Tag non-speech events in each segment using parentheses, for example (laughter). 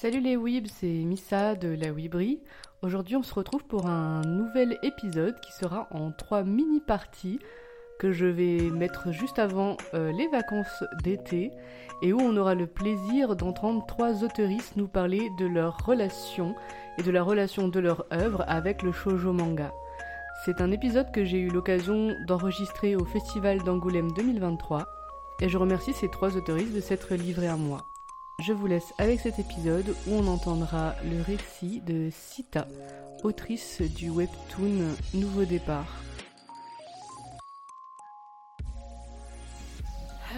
Salut les Weebs, c'est Missa de la Weebry. Aujourd'hui, on se retrouve pour un nouvel épisode qui sera en trois mini-parties que je vais mettre juste avant euh, les vacances d'été et où on aura le plaisir d'entendre trois auteuristes nous parler de leur relation et de la relation de leur œuvre avec le shoujo manga. C'est un épisode que j'ai eu l'occasion d'enregistrer au Festival d'Angoulême 2023 et je remercie ces trois auteuristes de s'être livrés à moi. Je vous laisse avec cet épisode où on entendra le récit de Sita, autrice du webtoon Nouveau Départ.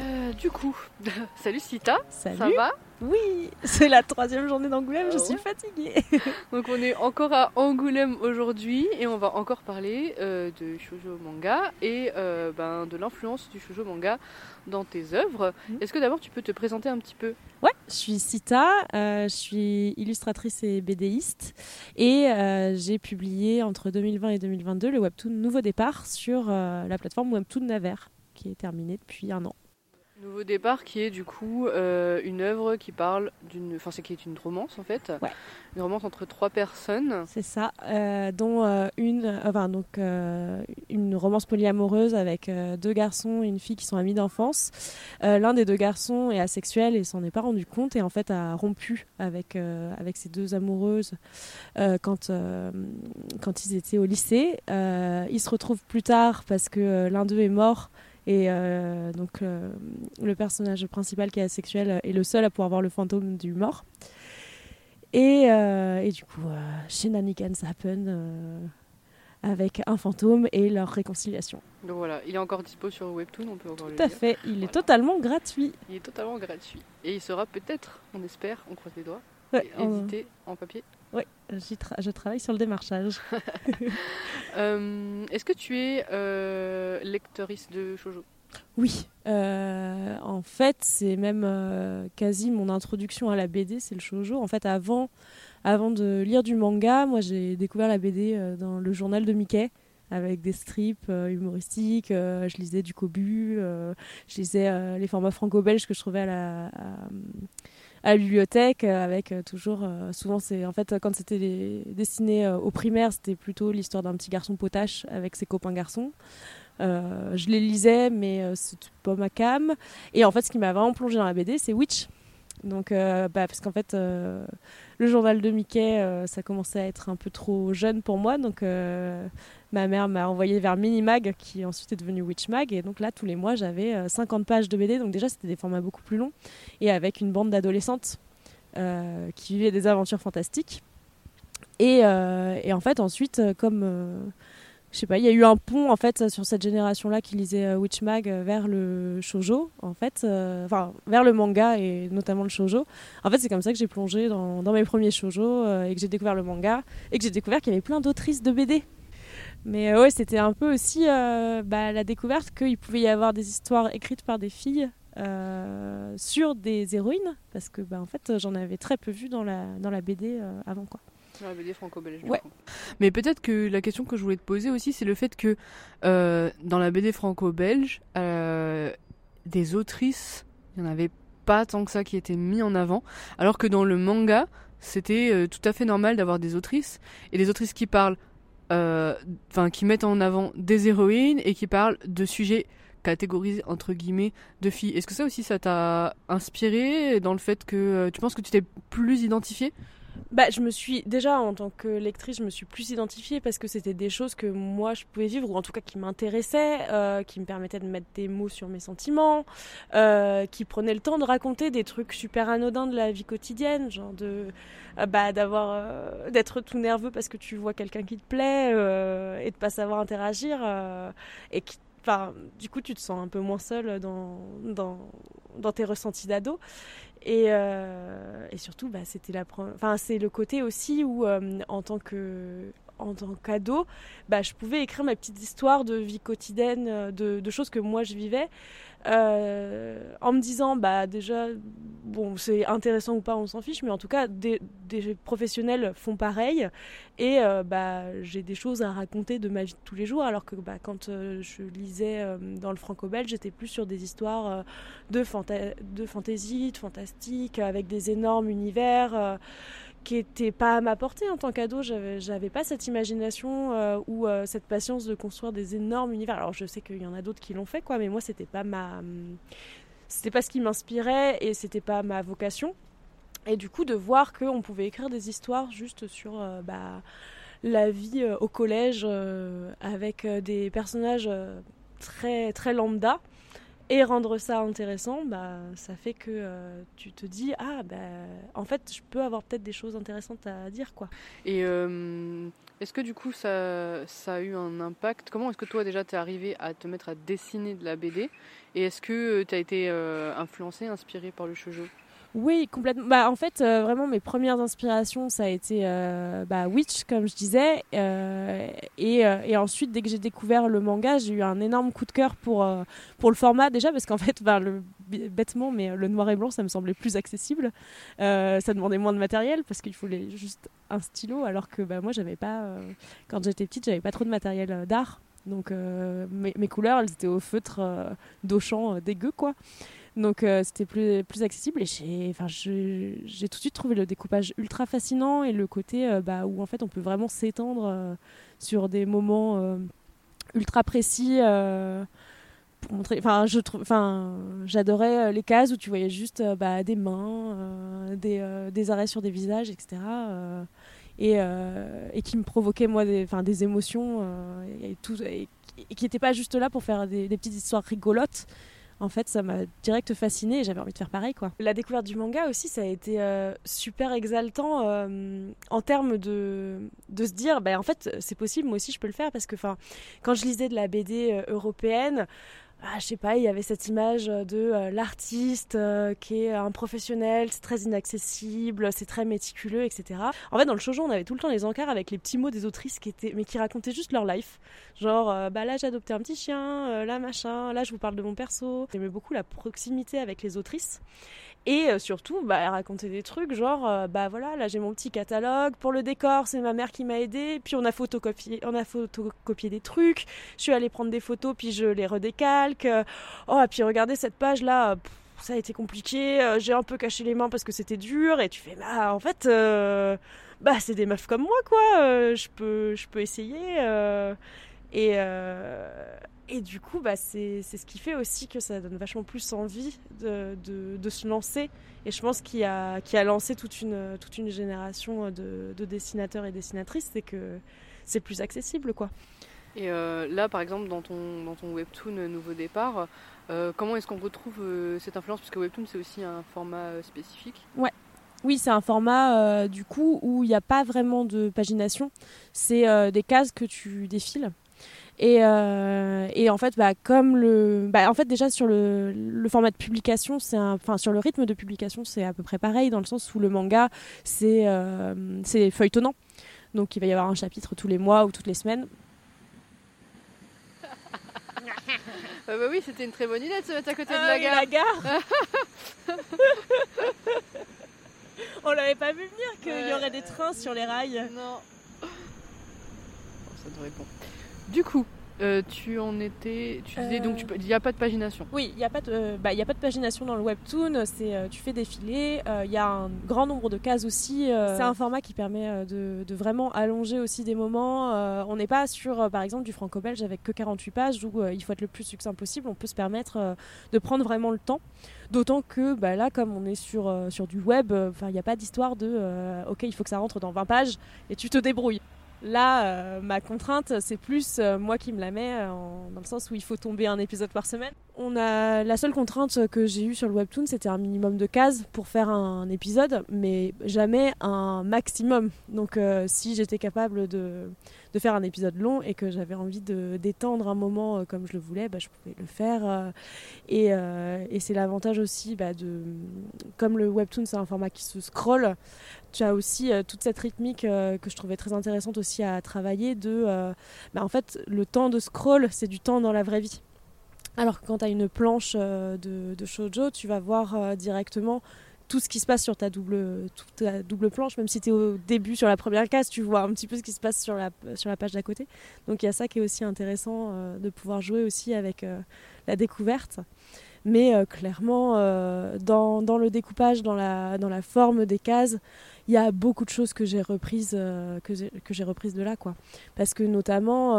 Euh, du coup, (laughs) salut Sita, Salut. ça va? Oui, c'est la troisième journée d'Angoulême, je Ah suis ouais fatiguée. (laughs) Donc on est encore à Angoulême aujourd'hui et on va encore parler euh, de shoujo manga et euh, ben, de l'influence du shoujo manga dans tes œuvres. Mhm. Est-ce que d'abord tu peux te présenter un petit peu? Ouais, je suis Sita, je suis illustratrice et BDiste et j'ai publié entre 2020 et 2022 le webtoon Nouveau Départ sur la plateforme Webtoon Naver qui est terminée depuis un an. Nouveau départ qui est du coup euh, une œuvre qui parle d'une, enfin c'est qui est une romance en fait, Ouais. une romance entre trois personnes. C'est ça, euh, dont euh, une, enfin donc une romance polyamoureuse avec deux garçons et une fille qui sont amis d'enfance. L'un des deux garçons est asexuel et s'en est pas rendu compte et en fait a rompu avec avec ses deux amoureuses quand quand ils étaient au lycée. Ils se retrouvent plus tard parce que l'un d'eux est mort. Et euh, donc euh, le personnage principal qui est asexuel est le seul à pouvoir voir le fantôme du mort. Et, euh, et du coup, euh, shenanigans happen euh, avec un fantôme et leur réconciliation. Donc voilà, il est encore dispo sur Webtoon, on peut encore le Tout à lire. fait, il est totalement gratuit. Il est totalement gratuit et il sera peut-être, on espère, on croise les doigts, Ouais, édité en papier. Tra- je travaille sur le démarchage. (laughs) Euh, Est-ce que tu es euh, lectrice de shoujo? Oui, euh, en fait, c'est même euh, quasi mon introduction à la BD, c'est le shoujo. En fait, avant, avant de lire du manga, moi j'ai découvert la BD dans le journal de Mickey avec des strips euh, humoristiques. euh, je lisais du Kobu, euh, je lisais les formats franco-belges que je trouvais à la, à, à la bibliothèque euh, avec euh, toujours euh, souvent c'est en fait quand c'était euh, aux primaires c'était plutôt l'histoire d'un petit garçon potache avec ses copains garçons je les lisais, mais c'était pas ma cam. Et en fait, ce qui m'a vraiment plongé dans la BD, c'est Witch. Donc, euh, bah, parce qu'en fait, euh, le journal de Mickey, euh, ça commençait à être un peu trop jeune pour moi. Donc, ma mère m'a envoyé vers Minimag, qui ensuite est devenu Witch Mag. Et donc là, tous les mois, j'avais euh, 50 pages de BD. Donc, déjà, c'était des formats beaucoup plus longs. Et avec une bande d'adolescentes qui vivaient des aventures fantastiques. Et, et en fait, ensuite, comme. Je sais pas, il y a eu un pont en fait sur cette génération-là qui lisait euh, Witch Mag euh, vers le shojo, en fait, euh, enfin vers le manga et notamment le shojo. En fait, c'est comme ça que j'ai plongé dans, mes premiers shojo et que j'ai découvert le manga et que j'ai découvert qu'il y avait plein d'autrices de BD. Mais euh, ouais, c'était un peu aussi bah, la découverte qu'il pouvait y avoir des histoires écrites par des filles sur des héroïnes, parce que bah, en fait, j'en avais très peu vu dans la, dans la BD avant quoi. Dans la BD franco-belge. Ouais. Mais peut-être que la question que je voulais te poser aussi, c'est le fait que euh, dans la BD franco-belge, euh, des autrices, il n'y en avait pas tant que ça qui étaient mis en avant, alors que dans le manga, c'était euh, tout à fait normal d'avoir des autrices et des autrices qui parlent, enfin qui mettent en avant des héroïnes et qui parlent de sujets catégorisés entre guillemets de filles. Est-ce que ça aussi ça t'a inspiré dans le fait que tu penses que tu t'es plus identifié Bah, je me suis déjà en tant que lectrice, je me suis plus identifiée parce que c'était des choses que moi je pouvais vivre ou en tout cas qui m'intéressaient, euh, qui me permettaient de mettre des mots sur mes sentiments, euh, qui prenaient le temps de raconter des trucs super anodins de la vie quotidienne, genre de euh, bah d'avoir d'être tout nerveux parce que tu vois quelqu'un qui te plaît et de pas savoir interagir et Du coup, tu te sens un peu moins seul dans, dans, dans tes ressentis d'ado. Et, euh, et surtout, bah, c'était la enfin, c'est le côté aussi où, euh, en tant que en tant qu'ado, bah, je pouvais écrire ma petite histoire de vie quotidienne, euh, de, de choses que moi je vivais, euh, en me disant, bah déjà, bon, c'est intéressant ou pas, on s'en fiche, mais en tout cas, des, professionnels font pareil, et euh, bah, j'ai des choses à raconter de ma vie de tous les jours, alors que bah, quand euh, je lisais dans le franco-belge, j'étais plus sur des histoires de, de fantaisie, de fantastique, avec des énormes univers qui n'était pas à ma portée en tant qu'ado. J'avais, j'avais pas cette imagination euh, ou euh, cette patience de construire des énormes univers. Alors je sais qu'il y en a d'autres qui l'ont fait, quoi, mais moi c'était pas ma, c'était pas ce qui m'inspirait et c'était pas ma vocation. Et du coup de voir qu'on pouvait écrire des histoires juste sur euh, bah, la vie au collège avec des personnages très très lambda et rendre ça intéressant, bah, ça fait que euh, tu te dis ah bah en fait je peux avoir peut-être des choses intéressantes à dire quoi. Et euh, est-ce que du coup ça, ça a eu un impact? Comment est-ce que toi déjà tu es arrivé à te mettre à dessiner de la BD Et est-ce que tu as été euh, influencé, inspiré par le shoujo? Oui, complètement. Bah, en fait, euh, vraiment, mes premières inspirations, ça a été euh, bah, Witch, comme je disais. Euh, et, ensuite, dès que j'ai découvert le manga, j'ai eu un énorme coup de cœur pour, pour le format, déjà, parce qu'en fait, bah, bêtement, mais le noir et blanc, ça me semblait plus accessible. ça demandait moins de matériel, parce qu'il fallait juste un stylo, alors que bah, moi, j'avais pas. quand j'étais petite, j'avais pas trop de matériel d'art. Donc, mes, mes, couleurs, elles étaient au feutre d'Auchan dégueu, quoi. Donc euh, c'était plus, plus accessible et j'ai, tout de suite trouvé le découpage ultra fascinant et le côté euh, bah, où en fait on peut vraiment s'étendre euh, sur des moments ultra précis. pour montrer, enfin, j'adorais les cases où tu voyais juste bah, des mains, des, des, arrêts sur des visages, etc. Et, qui me provoquaient moi des, des émotions et, qui n'étaient pas juste là pour faire des petites histoires rigolotes, en fait, ça m'a direct fasciné et j'avais envie de faire pareil. quoi. La découverte du manga aussi, ça a été euh, super exaltant euh, en termes de, de se dire, bah, en fait, c'est possible, moi aussi je peux le faire parce que quand je lisais de la BD euh, européenne, ah, je sais pas, il y avait cette image de euh, l'artiste euh, qui est un professionnel, c'est très inaccessible, c'est très méticuleux, etc. En fait, dans le shoujo, on avait tout le temps les encarts avec les petits mots des autrices qui étaient, mais qui racontaient juste leur life. Genre, euh, bah là j'ai adopté un petit chien, là machin, là je vous parle de mon perso. J'aimais beaucoup la proximité avec les autrices. Et euh, surtout, bah, elle racontait des trucs genre, euh, bah voilà, là j'ai mon petit catalogue. Pour le décor, c'est ma mère qui m'a aidé. Puis on a photocopié, on a photocopié des trucs. Je suis allée prendre des photos, puis je les redécalque. Oh, et puis regardez cette page là. ça a été compliqué, euh, j'ai un peu caché les mains parce que c'était dur, et tu fais, bah en fait, bah c'est des meufs comme moi quoi, je, peux, je peux essayer. et, et du coup, bah, c'est ce qui fait aussi que ça donne vachement plus envie de, de, se lancer. Et je pense qu'il a, qui a lancé toute une, toute une génération de, de dessinateurs et dessinatrices, c'est que c'est plus accessible. quoi. Et euh, là, par exemple, dans ton, dans ton webtoon Nouveau Départ, euh, comment est-ce qu'on retrouve euh, cette influence? Parce que webtoon, c'est aussi un format spécifique. Ouais. Oui, c'est un format du coup où il n'y a pas vraiment de pagination. C'est des cases que tu défiles. Et, euh, et, en fait, bah, comme le, bah, en fait déjà sur le, le format de publication, c'est enfin sur le rythme de publication, c'est à peu près pareil dans le sens où le manga, c'est euh, c'est feuilletonnant. Donc il va y avoir un chapitre tous les mois ou toutes les semaines. (laughs) bah, bah oui, c'était une très bonne idée de se mettre à côté de ah la gare. La gare. (laughs) (laughs) On l'avait pas vu venir qu'il y aurait des trains sur les rails. Non. ça devrait bon. Du coup, euh, tu en étais. Tu disais donc il n'y a pas de pagination. Oui, il n'y a, pas de, euh, bah, a pas de pagination dans le webtoon. C'est euh, tu fais défiler. Il y a un grand nombre de cases aussi. c'est un format qui permet de, de, vraiment allonger aussi des moments. on n'est pas sur, par exemple, du franco-belge avec que 48 pages où il faut être le plus succinct possible. On peut se permettre de prendre vraiment le temps. D'autant que bah, là, comme on est sur, sur du web, il n'y a pas d'histoire de OK, il faut que ça rentre dans 20 pages et tu te débrouilles. Là, euh, ma contrainte, c'est plus euh, moi qui me la mets, euh, dans le sens où il faut tomber un épisode par semaine. On a la seule contrainte que j'ai eue sur le webtoon, c'était un minimum de cases pour faire un, épisode, mais jamais un maximum. Donc, si j'étais capable de, de, faire un épisode long et que j'avais envie de d'étendre un moment comme je le voulais, bah, je pouvais le faire. et, et c'est l'avantage aussi bah, de, comme le webtoon, c'est un format qui se scroll tu as aussi euh, toute cette rythmique euh, que je trouvais très intéressante aussi à travailler de euh, bah, en fait le temps de scroll c'est du temps dans la vraie vie Alors que quand tu as une planche de, de shoujo, tu vas voir directement tout ce qui se passe sur ta double, ta double planche, même si tu es au début sur la première case, tu vois un petit peu ce qui se passe sur la, sur la page d'à côté. Donc il y a ça qui est aussi intéressant euh, de pouvoir jouer aussi avec euh, la découverte. Mais euh, clairement, dans, dans, le découpage, dans la, dans la forme des cases, il y a beaucoup de choses que j'ai reprises, que j'ai reprises de là. Quoi. Parce que notamment,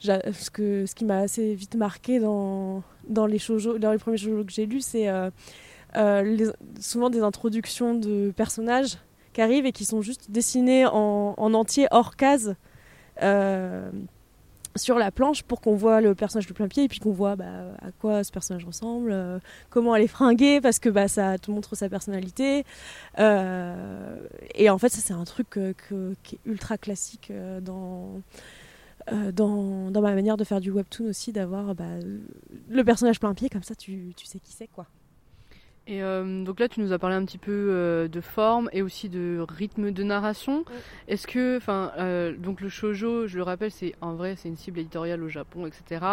ce, que, ce qui m'a assez vite marqué dans, dans, les, dans les premiers shoujo que j'ai lus, c'est euh, souvent des introductions de personnages qui arrivent et qui sont juste dessinés en, entier hors case euh, sur la planche pour qu'on voit le personnage de plein pied et puis qu'on voit bah, à quoi ce personnage ressemble, euh, comment elle est fringuée parce que bah, ça te montre sa personnalité. et en fait, ça c'est un truc qui est ultra classique dans, ma manière de faire du webtoon aussi, d'avoir bah, le personnage plein pied, comme ça tu sais qui c'est quoi. Et euh, donc là, tu nous as parlé un petit peu euh, de forme et aussi de rythme de narration. Est-ce que, enfin, euh, donc le shojo, je le rappelle, c'est en vrai, c'est une cible éditoriale au Japon, etc.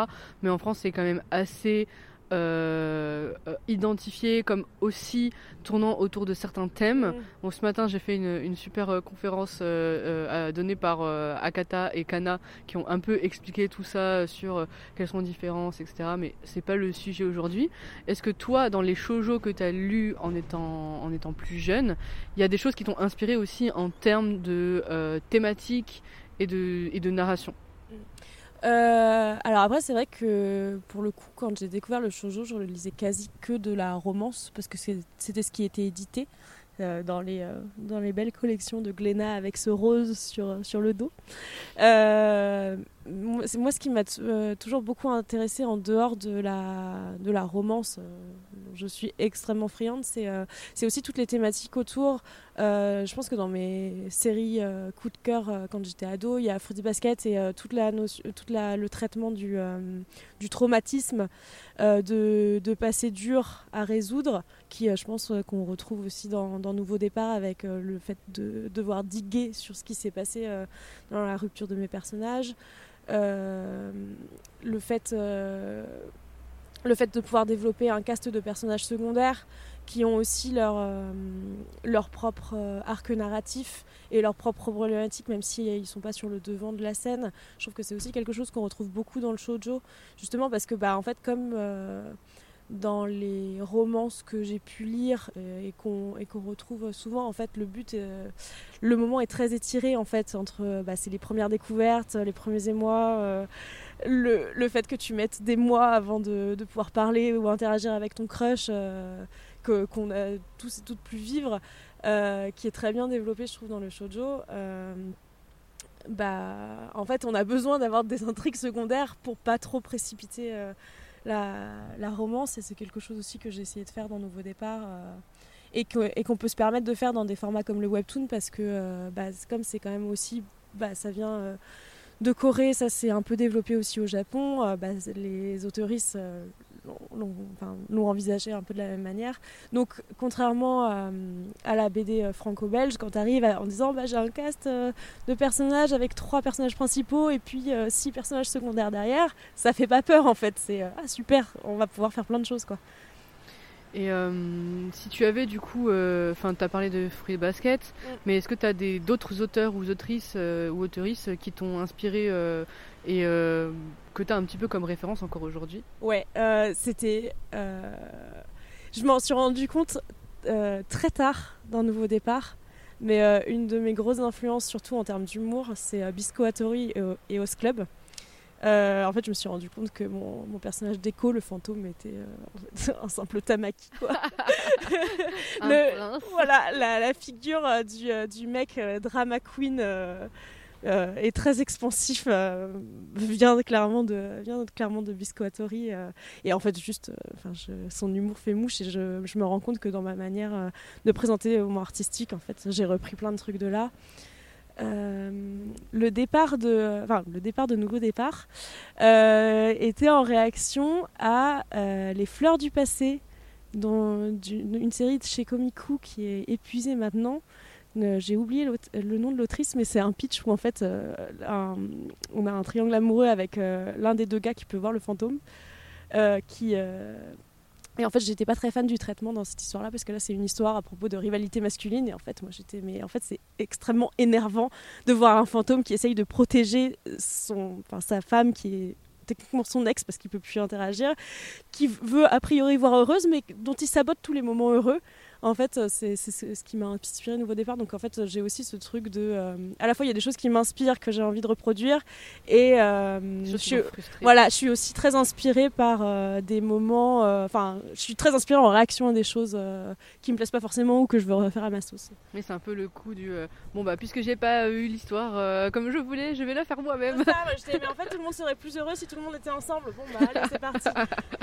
Mais en France, c'est quand même assez euh, euh, identifié comme aussi tournant autour de certains thèmes. Mm. Bon, ce matin, j'ai fait une, super euh, conférence donnée par Akata et Kana qui ont un peu expliqué tout ça sur quelles sont les différences, etc. Mais c'est pas le sujet aujourd'hui. Est-ce que toi, dans les shoujo que tu as lus en étant, en étant plus jeune, il y a des choses qui t'ont inspiré aussi en termes de thématiques et de, et de narration? Euh, alors après, c'est vrai que pour le coup, quand j'ai découvert le shoujo, je ne lisais quasi que de la romance parce que c'était ce qui était édité euh, dans, les, euh, dans les belles collections de Glénat avec ce rose sur, sur le dos. Moi, ce qui m'a toujours beaucoup intéressé en dehors de la, de la romance, je suis extrêmement friande, c'est aussi toutes les thématiques autour euh, je pense que dans mes séries euh, coup de cœur euh, quand j'étais ado, il y a Fruity Basket et toute, la toute le traitement du, du traumatisme de, de passé dur à résoudre, qui je pense qu'on retrouve aussi dans, dans, Nouveau Départ avec le fait de devoir diguer sur ce qui s'est passé dans la rupture de mes personnages. Le fait le fait de pouvoir développer un cast de personnages secondaires qui ont aussi leur, euh, leur propre euh, arc narratif et leur propre problématique, même s'ils si, ne sont pas sur le devant de la scène. Je trouve que c'est aussi quelque chose qu'on retrouve beaucoup dans le shoujo, justement parce que, bah, en fait, comme euh, dans les romances que j'ai pu lire et qu'on retrouve souvent, en fait, le but, le moment est très étiré, en fait, entre bah, c'est les premières découvertes, les premiers émois. Le, le, fait que tu mettes des mois avant de, de pouvoir parler ou interagir avec ton crush, qu'on a tous et toutes pu vivre, euh, qui est très bien développé, je trouve, dans le shoujo. Euh, bah, en fait, on a besoin d'avoir des intrigues secondaires pour pas trop précipiter euh, la, romance, et c'est quelque chose aussi que j'ai essayé de faire dans Nouveau Départ. et qu'on peut se permettre de faire dans des formats comme le webtoon parce que bah, comme c'est quand même aussi bah, ça vient de Corée ça s'est un peu développé aussi au Japon bah, les autoristes l'ont envisagé un peu de la même manière. Donc, contrairement à, la BD euh, franco-belge, quand tu arrives en disant bah, j'ai un cast euh, de personnages avec trois personnages principaux et puis euh, six personnages secondaires derrière, ça fait pas peur en fait. C'est ah, super, on va pouvoir faire plein de choses quoi. Et si tu avais du coup, enfin, tu as parlé de Fruit Basket, mm. mais est-ce que tu as d'autres auteurs ou autrices ou autrices qui t'ont inspiré et euh, que tu as un petit peu comme référence encore aujourd'hui? Ouais, euh, c'était. Euh, je m'en suis rendu compte très tard d'un nouveau départ. Mais une de mes grosses influences, surtout en termes d'humour, c'est Bisco Hattori et, Os Club. En fait, je me suis rendu compte que mon, mon personnage d'écho, le fantôme, était (laughs) un simple tamaki. Quoi. (laughs) voilà, la, la figure du, du, mec drama queen euh, est très expansif euh, vient clairement de vient clairement de euh, et en fait juste enfin son humour fait mouche et je, je, me rends compte que dans ma manière de présenter au moment artistique en fait j'ai repris plein de trucs de là le départ de enfin le départ de nouveau départ était en réaction à les fleurs du passé une série de chez Komiku qui est épuisée maintenant euh, j'ai oublié le nom de l'autrice, mais c'est un pitch où en fait euh, on a un triangle amoureux avec euh, l'un des deux gars qui peut voir le fantôme. qui et en fait, j'étais pas très fan du traitement dans cette histoire-là parce que là, c'est une histoire à propos de rivalité masculine. Et en fait, moi, j'étais, mais en fait, c'est extrêmement énervant de voir un fantôme qui essaye de protéger son, enfin, sa femme qui est techniquement son ex parce qu'il peut plus interagir, qui veut a priori voir heureuse, mais dont il sabote tous les moments heureux en fait, euh, c'est ce qui m'a inspiré au nouveau départ. Donc en fait, j'ai aussi ce truc de. Euh, à la fois, il y a des choses qui m'inspirent, que j'ai envie de reproduire. Et euh, je, suis, voilà, je suis aussi très inspirée par des moments. Enfin, je suis très inspirée en réaction à des choses qui me plaisent pas forcément ou que je veux refaire à ma sauce. Mais c'est un peu le coup du. bon, bah, puisque j'ai pas eu l'histoire comme je voulais, je vais la faire moi-même. mais en fait, tout le monde serait plus heureux si tout le monde était ensemble. Bon, bah, allez, c'est parti.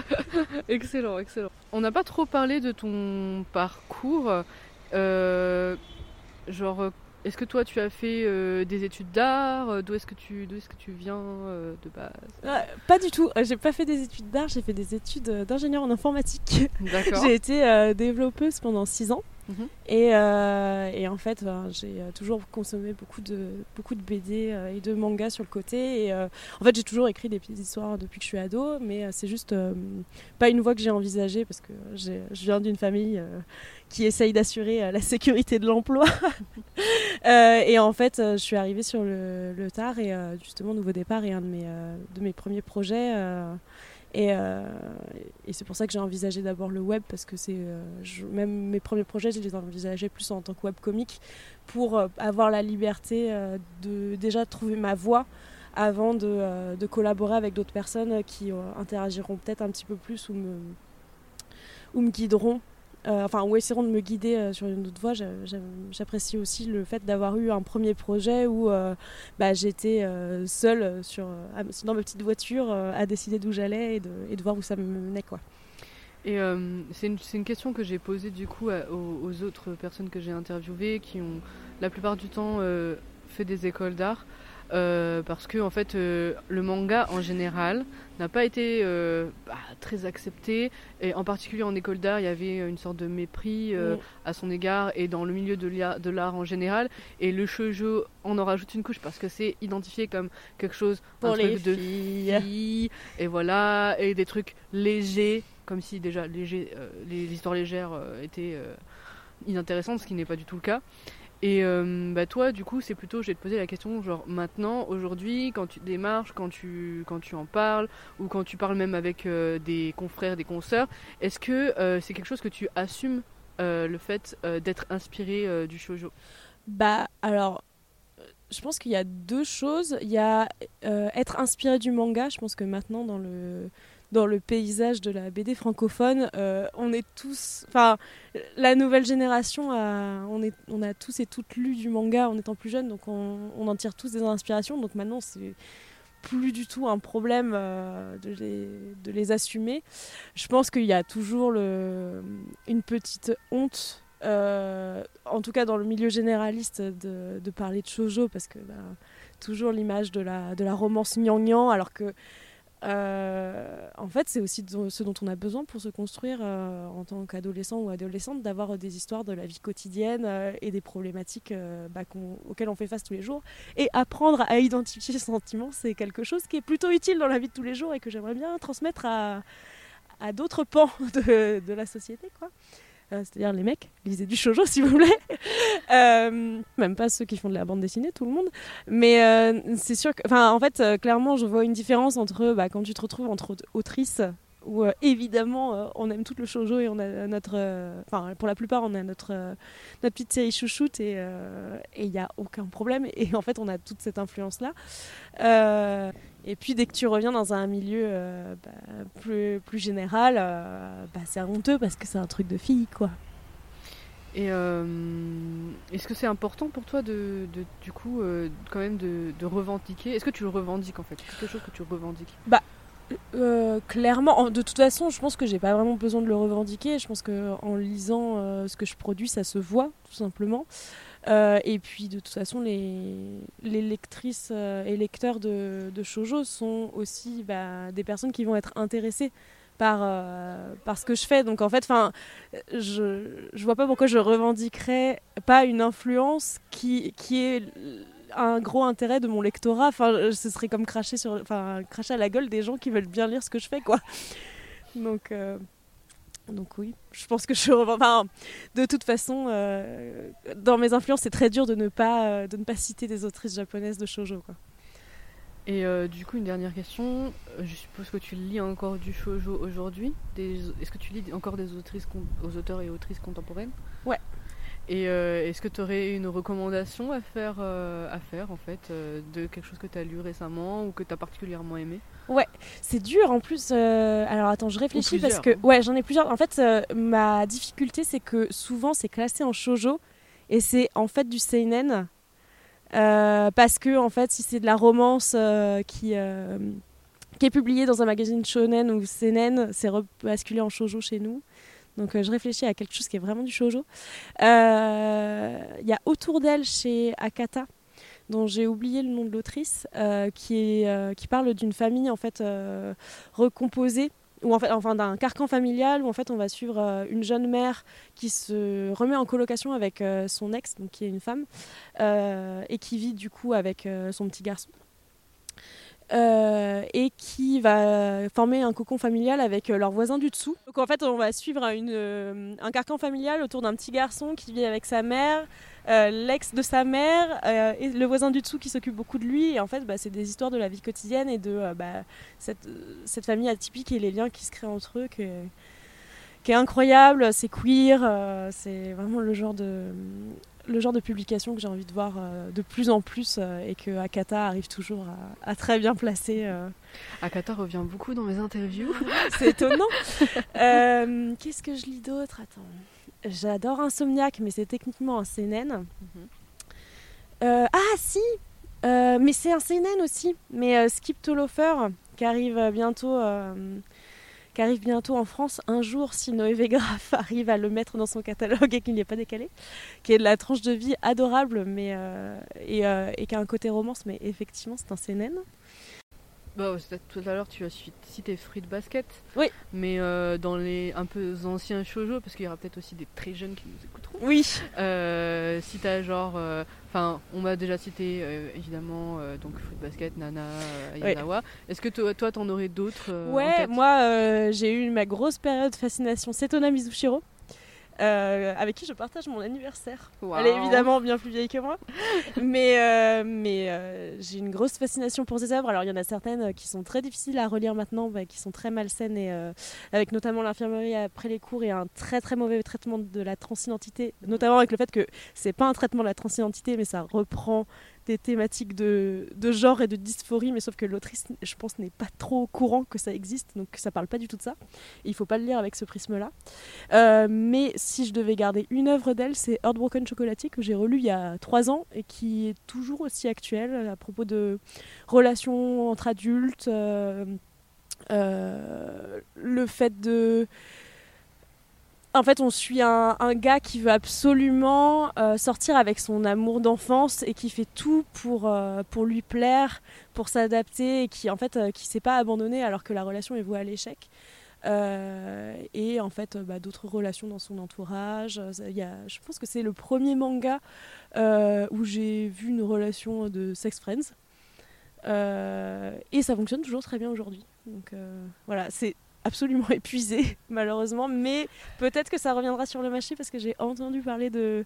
(laughs) excellent, excellent. On n'a pas trop parlé de ton parcours cours. Euh, genre, est-ce que toi tu as fait euh, des études d'art D'où est-ce que tu d'où est-ce que tu viens euh, de base? Pas du tout. J'ai pas fait des études d'art. J'ai fait des études d'ingénieur en informatique. (laughs) j'ai été développeuse pendant 6 ans. Mhm. Et, et, en fait, j'ai toujours consommé beaucoup de, beaucoup de BD et de mangas sur le côté. Et en fait, j'ai toujours écrit des petites histoires depuis que je suis ado, mais c'est juste pas une voie que j'ai envisagée parce que je viens d'une famille qui essaye d'assurer euh, la sécurité de l'emploi. (laughs) Euh, et en fait, euh, je suis arrivée sur le, tard et justement, Nouveau Départ est un de mes, de mes premiers projets. Et, et c'est pour ça que j'ai envisagé d'abord le web parce que c'est même mes premiers projets, je les envisageais plus en tant que web comique pour avoir la liberté de déjà trouver ma voix avant de, de collaborer avec d'autres personnes qui interagiront peut-être un petit peu plus ou me, ou me guideront euh, enfin, ou essaieront de me guider euh, sur une autre voie. J'apprécie aussi le fait d'avoir eu un premier projet où euh, bah, j'étais seule sur, dans ma petite voiture à décider d'où j'allais et de, voir où ça me menait. Quoi. Et c'est une, question que j'ai posée du coup aux, autres personnes que j'ai interviewées qui ont la plupart du temps fait des écoles d'art. Euh, parce que en fait euh, le manga en général n'a pas été euh, bah, très accepté. Et en particulier en école d'art il y avait une sorte de mépris à son égard. Et dans le milieu de l'art en général et le shoujo on en rajoute une couche parce que c'est identifié comme quelque chose pour les de filles. et voilà. Et des trucs légers comme si déjà léger, les histoires légères étaient inintéressantes ce qui n'est pas du tout le cas et euh, bah toi, du coup, c'est plutôt, je vais te poser la question, genre maintenant, aujourd'hui, quand tu démarches, quand tu, quand tu en parles, ou quand tu parles même avec euh, des confrères, des consoeurs, est-ce que euh, c'est quelque chose que tu assumes le fait d'être inspiré du shoujo? Bah alors, je pense qu'il y a deux choses. Il y a être inspiré du manga. Je pense que maintenant, dans le dans le paysage de la BD francophone, euh, on est tous, enfin, la nouvelle génération, a, on, est, on a tous et toutes lu du manga en étant plus jeunes, donc on, en tire tous des inspirations. Donc maintenant, c'est plus du tout un problème euh, de, les, de les assumer. Je pense qu'il y a toujours le, une petite honte. Euh, en tout cas dans le milieu généraliste de, parler de shoujo parce que bah, toujours l'image de la, de la romance gnangnan alors que euh, en fait, c'est aussi ce dont on a besoin pour se construire euh, en tant qu'adolescent ou adolescente, d'avoir des histoires de la vie quotidienne euh, et des problématiques bah, auxquelles on fait face tous les jours. Et apprendre à identifier ses sentiments, c'est quelque chose qui est plutôt utile dans la vie de tous les jours et que j'aimerais bien transmettre à, à d'autres pans (laughs) de, de, la société. quoi. Euh, c'est-à-dire les mecs, lisez du shoujo (laughs) si vous voulez. Euh, même pas ceux qui font de la bande dessinée, tout le monde. Mais euh, c'est sûr que, enfin, en fait, clairement, je vois une différence entre bah, quand tu te retrouves entre autrices où évidemment on aime tout le shoujo et on a notre enfin pour la plupart on a notre notre petite série chouchoute et il n'y a aucun problème. Et en fait on a toute cette influence là et puis dès que tu reviens dans un milieu euh, bah, plus, plus général, euh, bah, c'est honteux parce que c'est un truc de fille, quoi. Et euh, est-ce que c'est important pour toi de, du coup, quand même de, revendiquer? Est-ce que tu le revendiques en fait? C'est quelque chose que tu revendiques? Bah, clairement, de toute façon, je pense que j'ai pas vraiment besoin de le revendiquer. Je pense que en lisant ce que je produis, ça se voit tout simplement. Euh, et puis de toute façon, les, les lectrices euh, et lecteurs de, de sont aussi bah, des personnes qui vont être intéressées par, euh, par ce que je fais. Donc en fait, je ne vois pas pourquoi je revendiquerais pas une influence qui, qui est un gros intérêt de mon lectorat. Enfin, ce serait comme cracher, sur, enfin, cracher à la gueule des gens qui veulent bien lire ce que je fais. quoi. Donc, euh, donc oui, je pense que je (laughs) enfin, de toute façon, euh, dans mes influences, c'est très dur de ne pas euh, de ne pas citer des autrices japonaises de shojo quoi. Et euh, du coup, une dernière question. Je suppose que tu lis encore du shojo aujourd'hui. Est-ce que tu lis encore des autrices, aux auteurs et autrices contemporaines? Ouais. Et euh, est-ce que tu aurais une recommandation à faire, euh, à faire en fait, euh, de quelque chose que tu as lu récemment ou que tu as particulièrement aimé? C'est dur en plus. Alors attends, je réfléchis parce que plusieurs, ouais, j'en ai plusieurs. En fait, ma difficulté c'est que souvent c'est classé en shojo et c'est en fait du seinen parce que en fait, si c'est de la romance qui qui est publiée dans un magazine shonen ou seinen, c'est basculé en shojo chez nous. Donc euh, je réfléchis à quelque chose qui est vraiment du shojo. Euh, Il y a autour d'elle chez Akata dont j'ai oublié le nom de l'autrice, euh, qui, parle d'une famille en fait recomposée, ou en fait, enfin d'un carcan familial où en fait on va suivre une jeune mère qui se remet en colocation avec son ex, qui est une femme, et qui vit du coup avec son petit garçon. Euh, et qui va former un cocon familial avec euh, leurs voisins du dessous. Donc en fait, on va suivre euh, un carcan familial autour d'un petit garçon qui vit avec sa mère, l'ex de sa mère et le voisin du dessous qui s'occupe beaucoup de lui. Et en fait, bah, c'est des histoires de la vie quotidienne et de bah, cette, famille atypique et les liens qui se créent entre eux, qui est, incroyable. C'est queer, c'est vraiment le genre de le genre de publication que j'ai envie de voir euh, de plus en plus euh, et que Akata arrive toujours à, à très bien placer. euh. Akata revient beaucoup dans mes interviews. (laughs) C'est étonnant. (laughs) Qu'est-ce que je lis d'autre? Attends. J'adore Insomniac, mais c'est techniquement un seinen. Euh, ah si Mais c'est un seinen aussi. Mais Skip to Loafer, qui arrive bientôt... euh, qui arrive bientôt en France un jour si Noé (laughs) arrive à le mettre dans son catalogue et qu'il n'y est pas décalé, qui est de la tranche de vie adorable mais euh, et, euh, et qui a un côté romance, mais effectivement c'est un seinen. Bah, tout à l'heure, tu as ci- cité Fruit Basket. Oui. Mais euh, dans les un peu anciens shoujo, parce qu'il y aura peut-être aussi des très jeunes qui nous écouteront. Oui. Euh, si t'as genre, euh, enfin, on m'a déjà cité euh, évidemment donc Fruit Basket, Nana, Oui. Ayanawa. Est-ce que toi, toi, t'en aurais d'autres Ouais, moi j'ai eu ma grosse période de fascination Setona Mizushiro, euh, avec qui je partage mon anniversaire. Elle est évidemment bien plus vieille que moi, (laughs) mais, euh, mais euh, j'ai une grosse fascination pour ses œuvres. Alors il y en a certaines euh, qui sont très difficiles à relire maintenant, bah, qui sont très malsaines, et, euh, avec notamment l'infirmerie après les cours et un très très mauvais traitement de la transidentité, notamment avec le fait que c'est pas un traitement de la transidentité, mais ça reprend des thématiques de, genre et de dysphorie, mais sauf que l'autrice, je pense, n'est pas trop courant que ça existe, donc ça parle pas du tout de ça. Il faut pas le lire avec ce prisme-là. Euh, mais si je devais garder une œuvre d'elle, c'est Heartbroken Chocolatier que j'ai relu il y a trois ans et qui est toujours aussi actuelle à propos de relations entre adultes, euh, euh, le fait de en fait, on suit un, gars qui veut absolument euh, sortir avec son amour d'enfance et qui fait tout pour, euh, lui plaire, pour s'adapter et qui en fait euh, s'est pas abandonné alors que la relation est vouée à l'échec. Euh, et en fait, bah, d'autres relations dans son entourage. Y a, je pense que c'est le premier manga où j'ai vu une relation de sex friends. Et ça fonctionne toujours très bien aujourd'hui. Donc voilà, absolument (laughs) épuisé malheureusement, mais peut-être que ça reviendra sur le marché parce que j'ai entendu parler de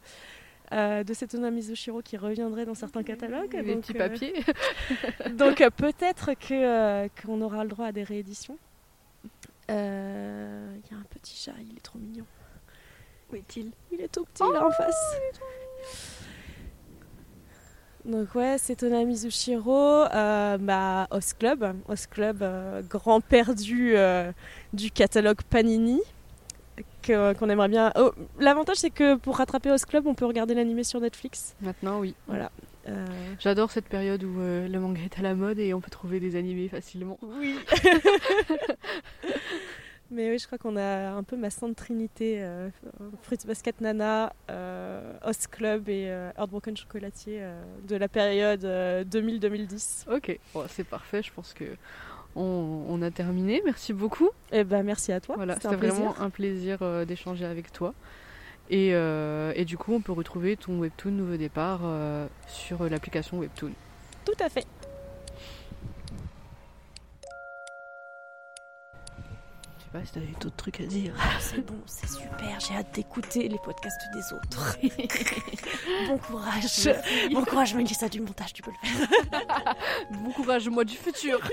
euh, de Setona Mizushiro qui reviendrait dans certains catalogues. Les donc, petits euh, papiers. (laughs) donc euh, peut-être que euh, qu'on aura le droit à des rééditions. Il y a un petit chat, il est trop mignon. Où est-il? Il est tout petit là en face. Donc ouais, c'est Tona Mizushiro, euh, bah, Os Club, Os Club, euh, grand perdu euh, du catalogue Panini, qu'on aimerait bien. Oh, L'avantage c'est que pour rattraper Os Club, on peut regarder l'animé sur Netflix. Maintenant, oui. Voilà. Euh, J'adore cette période où le manga est à la mode et on peut trouver des animés facilement. Oui. (laughs) Mais oui, je crois qu'on a un peu ma sainte trinité euh, Fruits Basket Nana, euh, Os Club et euh, Heartbroken Chocolatier euh, de la période euh, 2000-2010. Ok, bon, c'est parfait. Je pense que on, on a terminé. Merci beaucoup. Et ben merci à toi. Voilà, c'était vraiment un plaisir d'échanger avec toi. Et, et du coup, on peut retrouver ton webtoon Nouveau Départ sur l'application Webtoon. Tout à fait. Pas si t'avais d'autres trucs à dire. Ah, c'est bon, c'est super. J'ai hâte d'écouter les podcasts des autres. (laughs) bon courage. Bon courage, ça du montage, tu peux le faire. (laughs) bon courage, moi du futur. (laughs)